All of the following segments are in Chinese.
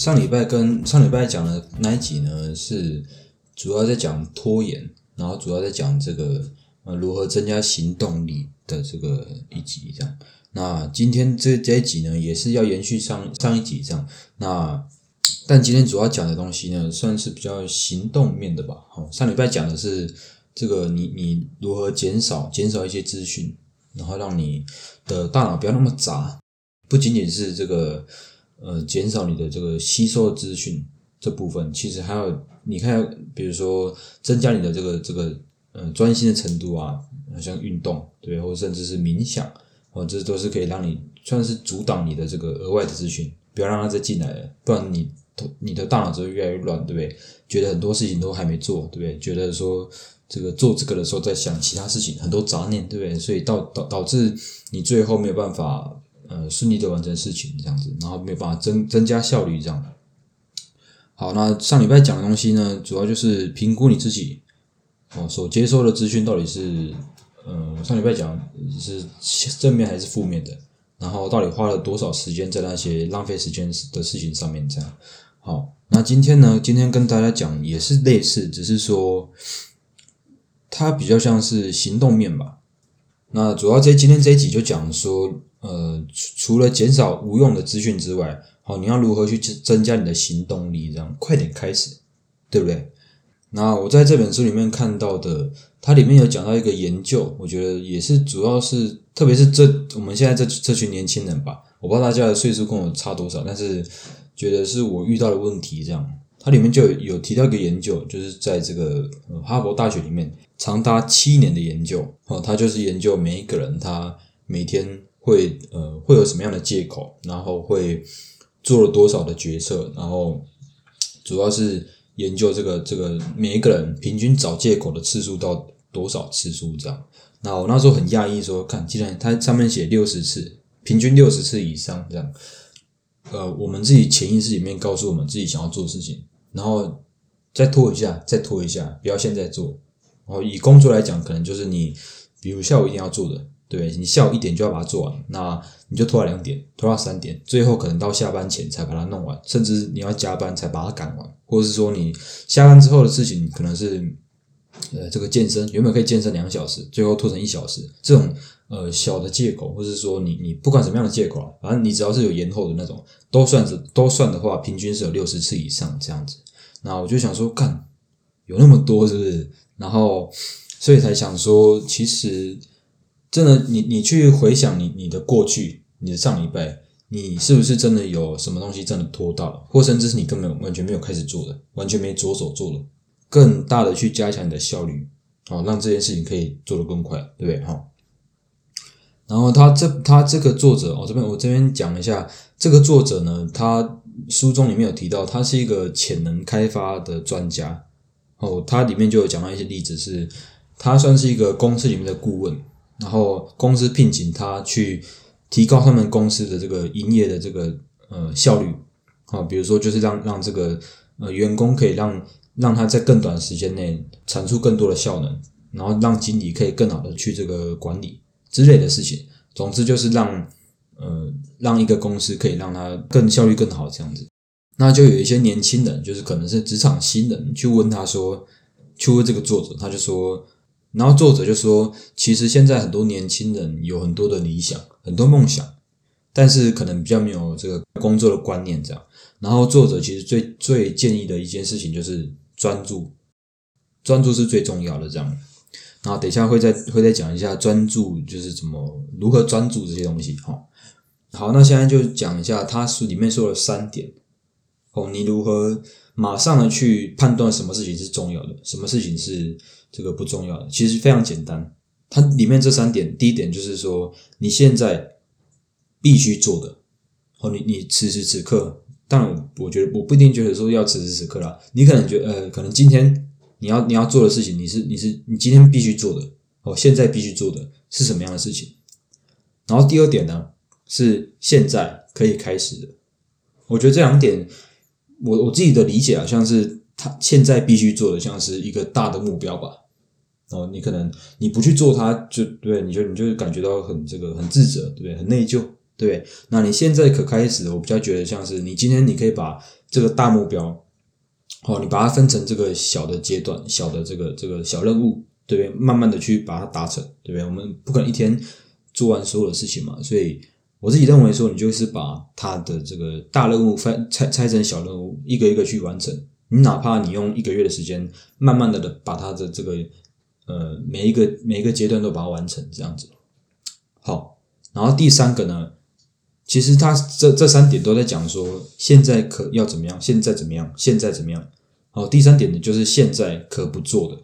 上礼拜跟上礼拜讲的那一集呢，是主要在讲拖延，然后主要在讲这个呃如何增加行动力的这个一集这样。那今天这这一集呢，也是要延续上上一集这样。那但今天主要讲的东西呢，算是比较行动面的吧。好，上礼拜讲的是这个你你如何减少减少一些资讯，然后让你的大脑不要那么杂，不仅仅是这个。呃，减少你的这个吸收资讯这部分，其实还有你看，比如说增加你的这个这个呃专心的程度啊，像运动对，或甚至是冥想，哦，这都是可以让你算是阻挡你的这个额外的资讯，不要让它再进来了，不然你你的大脑就会越来越乱，对不对？觉得很多事情都还没做，对不对？觉得说这个做这个的时候在想其他事情，很多杂念，对不对？所以导导导致你最后没有办法。呃，顺利的完成事情这样子，然后没有办法增增加效率这样。好，那上礼拜讲的东西呢，主要就是评估你自己哦所接收的资讯到底是呃上礼拜讲是正面还是负面的，然后到底花了多少时间在那些浪费时间的事情上面这样。好，那今天呢，今天跟大家讲也是类似，只是说它比较像是行动面吧。那主要在今天这一集就讲说。呃，除了减少无用的资讯之外，好，你要如何去增增加你的行动力？这样快点开始，对不对？那我在这本书里面看到的，它里面有讲到一个研究，我觉得也是主要是，特别是这我们现在这这群年轻人吧，我不知道大家的岁数跟我差多少，但是觉得是我遇到的问题。这样，它里面就有提到一个研究，就是在这个哈佛大学里面长达七年的研究，哦，他就是研究每一个人他每天。会呃会有什么样的借口，然后会做了多少的决策，然后主要是研究这个这个每一个人平均找借口的次数到多少次数这样。那我那时候很讶异，说看既然它上面写六十次，平均六十次以上这样，呃，我们自己潜意识里面告诉我们自己想要做的事情，然后再拖一下，再拖一下，不要现在做。然后以工作来讲，可能就是你比如下午一定要做的。对你下午一点就要把它做完，那你就拖到两点，拖到三点，最后可能到下班前才把它弄完，甚至你要加班才把它赶完，或者是说你下班之后的事情可能是呃这个健身原本可以健身两小时，最后拖成一小时，这种呃小的借口，或是说你你不管什么样的借口，反正你只要是有延后的那种，都算是都算的话，平均是有六十次以上这样子。那我就想说，看有那么多是不是？然后所以才想说，其实。真的，你你去回想你你的过去，你的上礼拜，你是不是真的有什么东西真的拖到了，或甚至是你根本完全没有开始做的，完全没着手做了，更大的去加强你的效率，哦，让这件事情可以做得更快，对不对？哈。然后他这他这个作者，我这边我这边讲一下，这个作者呢，他书中里面有提到，他是一个潜能开发的专家，哦，他里面就有讲到一些例子，是他算是一个公司里面的顾问。然后公司聘请他去提高他们公司的这个营业的这个呃效率啊，比如说就是让让这个呃员工可以让让他在更短时间内产出更多的效能，然后让经理可以更好的去这个管理之类的事情。总之就是让呃让一个公司可以让他更效率更好这样子。那就有一些年轻人，就是可能是职场新人，去问他说，去问这个作者，他就说。然后作者就说：“其实现在很多年轻人有很多的理想，很多梦想，但是可能比较没有这个工作的观念这样。然后作者其实最最建议的一件事情就是专注，专注是最重要的这样。然后等一下会再会再讲一下专注就是怎么如何专注这些东西。好，好，那现在就讲一下他书里面说了三点哦，你如何马上的去判断什么事情是重要的，什么事情是。”这个不重要的，其实非常简单。它里面这三点，第一点就是说，你现在必须做的，哦，你你此时此刻，当然，我觉得我不一定觉得说要此时此刻啦，你可能觉得，呃，可能今天你要你要做的事情，你是你是你今天必须做的，哦，现在必须做的是什么样的事情？然后第二点呢，是现在可以开始的。我觉得这两点，我我自己的理解啊，像是。他现在必须做的像是一个大的目标吧，哦，你可能你不去做它，就对，你就你就感觉到很这个很自责，对不对？很内疚，对，那你现在可开始，我比较觉得像是你今天你可以把这个大目标，哦，你把它分成这个小的阶段，小的这个这个小任务，对不对？慢慢的去把它达成，对不对？我们不可能一天做完所有的事情嘛，所以我自己认为说，你就是把它的这个大任务分拆拆成小任务，一个一个去完成。你哪怕你用一个月的时间，慢慢的的把它的这个呃每一个每一个阶段都把它完成，这样子。好，然后第三个呢？其实他这这三点都在讲说，现在可要怎么样？现在怎么样？现在怎么样？好，第三点呢，就是现在可不做的。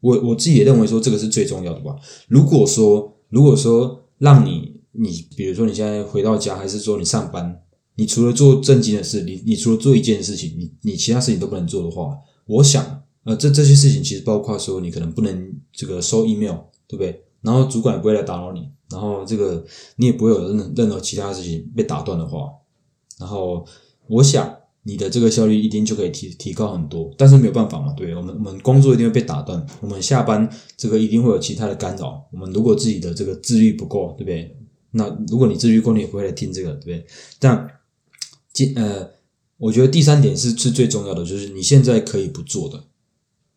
我我自己也认为说，这个是最重要的吧。如果说，如果说让你你，比如说你现在回到家，还是说你上班，你除了做正经的事，你你除了做一件事情，你你其他事情都不能做的话，我想，呃，这这些事情其实包括说，你可能不能这个收 email，对不对？然后主管也不会来打扰你。然后这个你也不会有任任何其他事情被打断的话，然后我想你的这个效率一定就可以提提高很多。但是没有办法嘛，对我们我们工作一定会被打断，我们下班这个一定会有其他的干扰。我们如果自己的这个自律不够，对不对？那如果你自律够，你也不会来听这个，对不对？但今呃，我觉得第三点是是最重要的，就是你现在可以不做的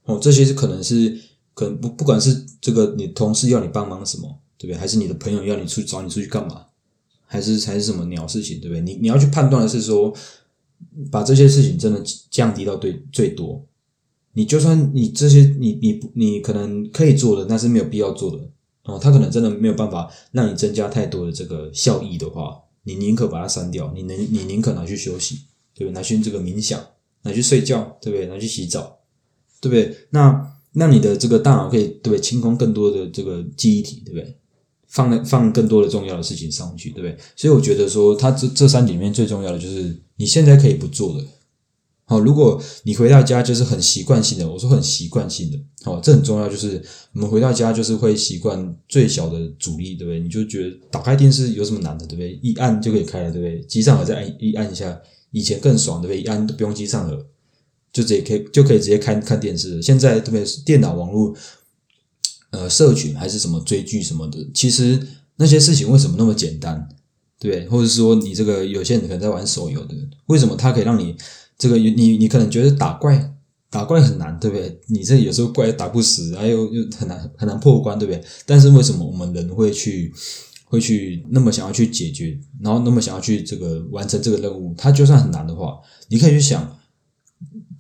哦，这些是可能是可能不不管是这个你同事要你帮忙什么。对不对？还是你的朋友要你出去找你出去干嘛？还是还是什么鸟事情？对不对？你你要去判断的是说，把这些事情真的降低到最最多。你就算你这些你你不你可能可以做的，但是没有必要做的哦。他可能真的没有办法让你增加太多的这个效益的话，你宁可把它删掉。你能你宁可拿去休息，对不对？拿去这个冥想，拿去睡觉，对不对？拿去洗澡，对不对？那那你的这个大脑可以对不对？清空更多的这个记忆体，对不对？放放更多的重要的事情上去，对不对？所以我觉得说，它这这三点里面最重要的就是你现在可以不做的。好，如果你回到家就是很习惯性的，我说很习惯性的，好，这很重要。就是我们回到家就是会习惯最小的阻力，对不对？你就觉得打开电视有什么难的，对不对？一按就可以开了，对不对？机上耳再按一按一下，以前更爽，对不对？一按都不用机上耳，就直接可以就可以直接看看电视。现在特别是？电脑网络。呃，社群还是什么追剧什么的，其实那些事情为什么那么简单，对或者说你这个有些人可能在玩手游的，为什么它可以让你这个你你可能觉得打怪打怪很难，对不对？你这有时候怪打不死，还有又很难很难破关，对不对？但是为什么我们人会去会去那么想要去解决，然后那么想要去这个完成这个任务？它就算很难的话，你可以去想。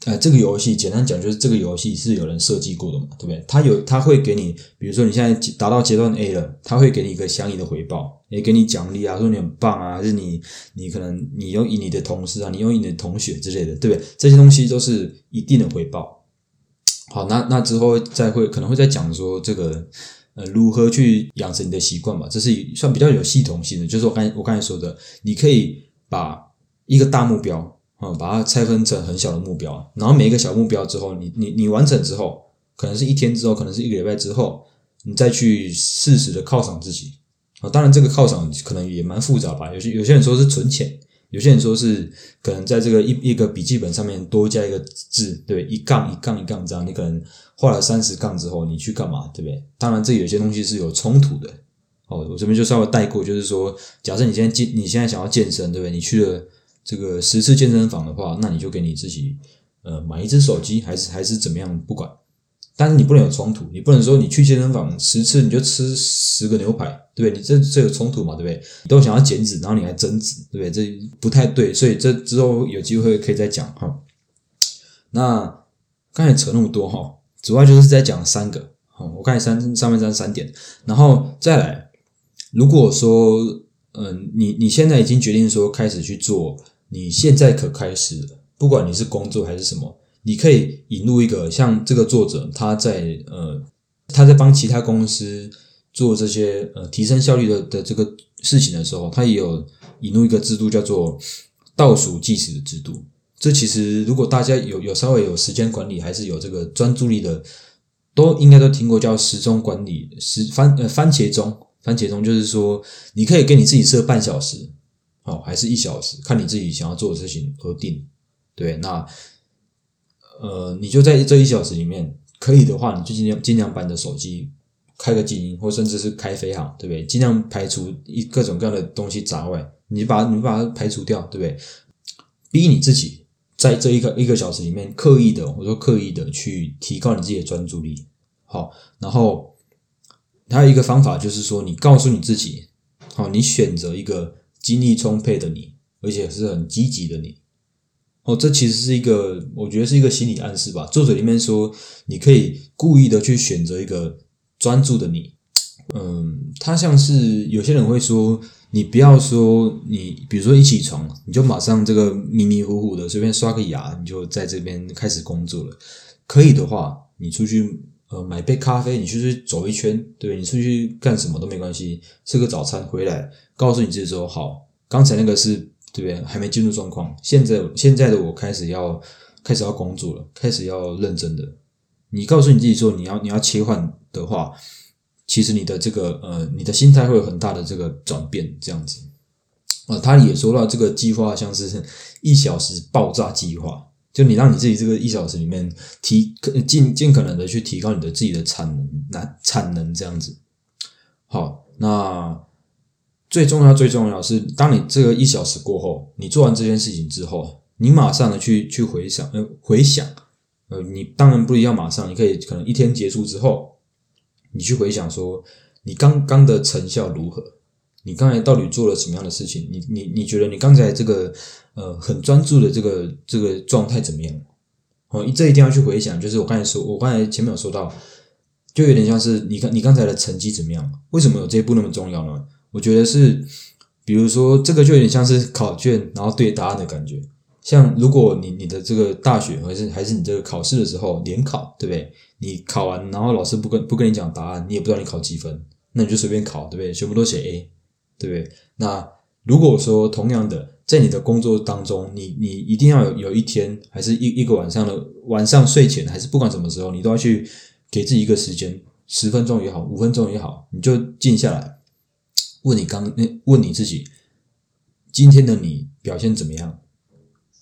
呃，这个游戏简单讲就是这个游戏是有人设计过的嘛，对不对？他有他会给你，比如说你现在达到阶段 A 了，他会给你一个相应的回报，也给你奖励啊，说你很棒啊，还是你你可能你用以你的同事啊，你用你的同学之类的，对不对？这些东西都是一定的回报。好，那那之后再会可能会再讲说这个呃如何去养成你的习惯吧，这是算比较有系统性的，就是我刚我刚才说的，你可以把一个大目标。啊，把它拆分成很小的目标，然后每一个小目标之后，你你你完成之后，可能是一天之后，可能是一个礼拜之后，你再去适时的犒赏自己啊。当然，这个犒赏可能也蛮复杂吧。有些有些人说是存钱，有些人说是可能在这个一一个笔记本上面多加一个字，对，一杠一杠一杠这样。你可能画了三十杠之后，你去干嘛，对不对？当然，这有些东西是有冲突的。哦，我这边就稍微带过，就是说，假设你现在健，你现在想要健身，对不对？你去了。这个十次健身房的话，那你就给你自己呃买一只手机，还是还是怎么样？不管，但是你不能有冲突，你不能说你去健身房十次你就吃十个牛排，对不对？你这这有冲突嘛？对不对？都想要减脂，然后你还增脂，对不对？这不太对，所以这之后有机会可以再讲哈。那刚才扯那么多哈，主要就是在讲三个好，我刚才三上面三三点，然后再来，如果说嗯，你你现在已经决定说开始去做。你现在可开始，不管你是工作还是什么，你可以引入一个像这个作者，他在呃，他在帮其他公司做这些呃提升效率的的这个事情的时候，他也有引入一个制度，叫做倒数计时的制度。这其实如果大家有有稍微有时间管理，还是有这个专注力的，都应该都听过叫时钟管理，时番呃番茄钟，番茄钟就是说你可以给你自己设半小时。哦，还是一小时，看你自己想要做的事情而定。对，那呃，你就在这一小时里面，可以的话，你就尽量尽量把你的手机开个静音，或甚至是开飞行，对不对？尽量排除一各种各样的东西杂外，你把你把它排除掉，对不对？逼你自己在这一个一个小时里面刻意的，我说刻意的去提高你自己的专注力。好，然后还有一个方法就是说，你告诉你自己，好，你选择一个精力充沛的你，而且是很积极的你。哦，这其实是一个，我觉得是一个心理暗示吧。作者里面说，你可以故意的去选择一个专注的你。嗯，他像是有些人会说，你不要说你，比如说一起床你就马上这个迷迷糊糊的随便刷个牙，你就在这边开始工作了。可以的话，你出去呃买杯咖啡，你出去走一圈，对你出去干什么都没关系，吃个早餐回来，告诉你自己说好，刚才那个是。对不对？还没进入状况。现在现在的我开始要开始要工作了，开始要认真的。你告诉你自己说，你要你要切换的话，其实你的这个呃，你的心态会有很大的这个转变。这样子啊，他也说到这个计划像是一小时爆炸计划，就你让你自己这个一小时里面提尽尽可能的去提高你的自己的产能，那产能这样子。好，那。最重要，最重要是，当你这个一小时过后，你做完这件事情之后，你马上的去去回想，呃，回想，呃，你当然不一定马上，你可以可能一天结束之后，你去回想说，你刚刚的成效如何？你刚才到底做了什么样的事情？你你你觉得你刚才这个呃很专注的这个这个状态怎么样？哦，这一定要去回想，就是我刚才说，我刚才前面有说到，就有点像是你看你刚才的成绩怎么样？为什么有这一步那么重要呢？我觉得是，比如说这个就有点像是考卷，然后对答案的感觉。像如果你你的这个大学还是还是你这个考试的时候联考，对不对？你考完，然后老师不跟不跟你讲答案，你也不知道你考几分，那你就随便考，对不对？全部都写 A，对不对？那如果说同样的，在你的工作当中，你你一定要有有一天，还是一一个晚上的晚上睡前，还是不管什么时候，你都要去给自己一个时间，十分钟也好，五分钟也好，你就静下来。问你刚问你自己，今天的你表现怎么样？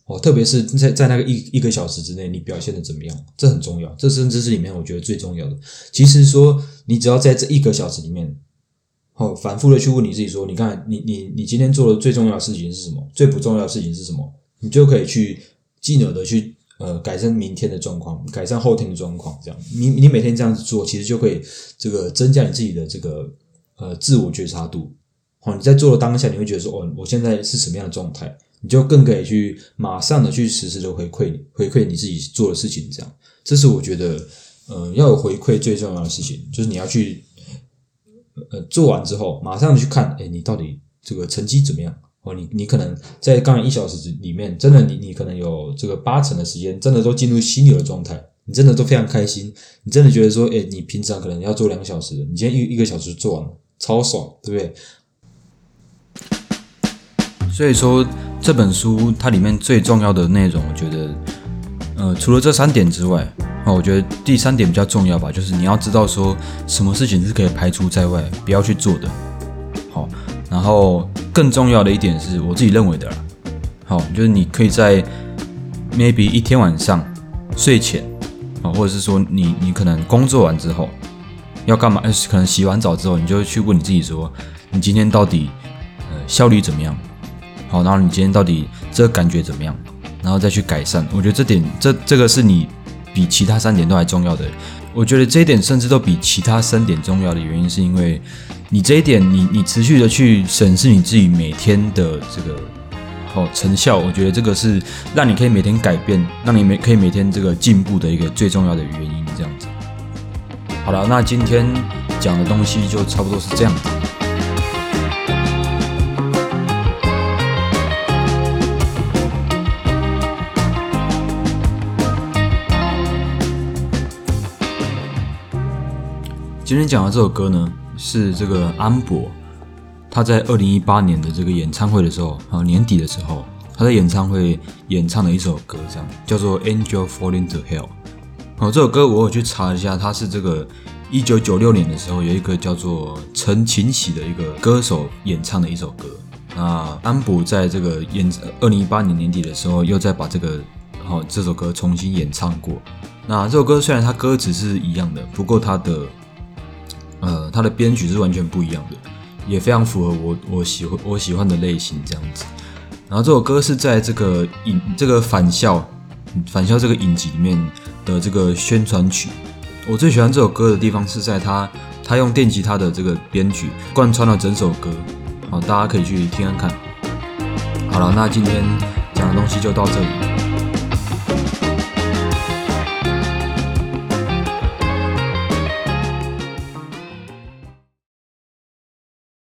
哦，特别是在在那个一一个小时之内，你表现的怎么样？这很重要，这甚至是里面我觉得最重要的。其实说，你只要在这一个小时里面，好，反复的去问你自己说，你看，你你你今天做的最重要的事情是什么？最不重要的事情是什么？你就可以去进而的去呃改善明天的状况，改善后天的状况。这样，你你每天这样子做，其实就可以这个增加你自己的这个。呃，自我觉察度，好，你在做的当下，你会觉得说，哦，我现在是什么样的状态？你就更可以去马上的去实时的回馈回馈你自己做的事情，这样，这是我觉得，呃，要有回馈最重要的事情，就是你要去，呃，做完之后，马上去看，哎，你到底这个成绩怎么样？哦，你你可能在刚一小时里面，真的你你可能有这个八成的时间，真的都进入心流的状态。你真的都非常开心，你真的觉得说，哎，你平常可能要做两个小时，你今天一一个小时做完了，超爽，对不对？所以说这本书它里面最重要的内容，我觉得，呃，除了这三点之外，啊，我觉得第三点比较重要吧，就是你要知道说，什么事情是可以排除在外，不要去做的。好，然后更重要的一点是我自己认为的啦，好，就是你可以在 maybe 一天晚上睡前。啊，或者是说你你可能工作完之后要干嘛？可能洗完澡之后，你就去问你自己说，你今天到底呃效率怎么样？好，然后你今天到底这个感觉怎么样？然后再去改善。我觉得这点这这个是你比其他三点都还重要的。我觉得这一点甚至都比其他三点重要的原因，是因为你这一点你你持续的去审视你自己每天的这个。哦，成效，我觉得这个是让你可以每天改变，让你每可以每天这个进步的一个最重要的原因。这样子，好了，那今天讲的东西就差不多是这样子。今天讲的这首歌呢，是这个安博。他在二零一八年的这个演唱会的时候，啊年底的时候，他在演唱会演唱的一首歌，这样叫做《Angel Falling to Hell》。哦，这首歌我有去查一下，他是这个一九九六年的时候有一个叫做陈琴喜的一个歌手演唱的一首歌。那安博在这个演二零一八年年底的时候，又再把这个哦这首歌重新演唱过。那这首歌虽然它歌词是一样的，不过它的呃它的编曲是完全不一样的，也非常符合我我喜欢我喜欢的类型这样子。然后这首歌是在这个影这个返校返校这个影集里面的这个宣传曲。我最喜欢这首歌的地方是在它它用电吉他的这个编曲贯穿了整首歌，好，大家可以去听看看。好了，那今天讲的东西就到这里。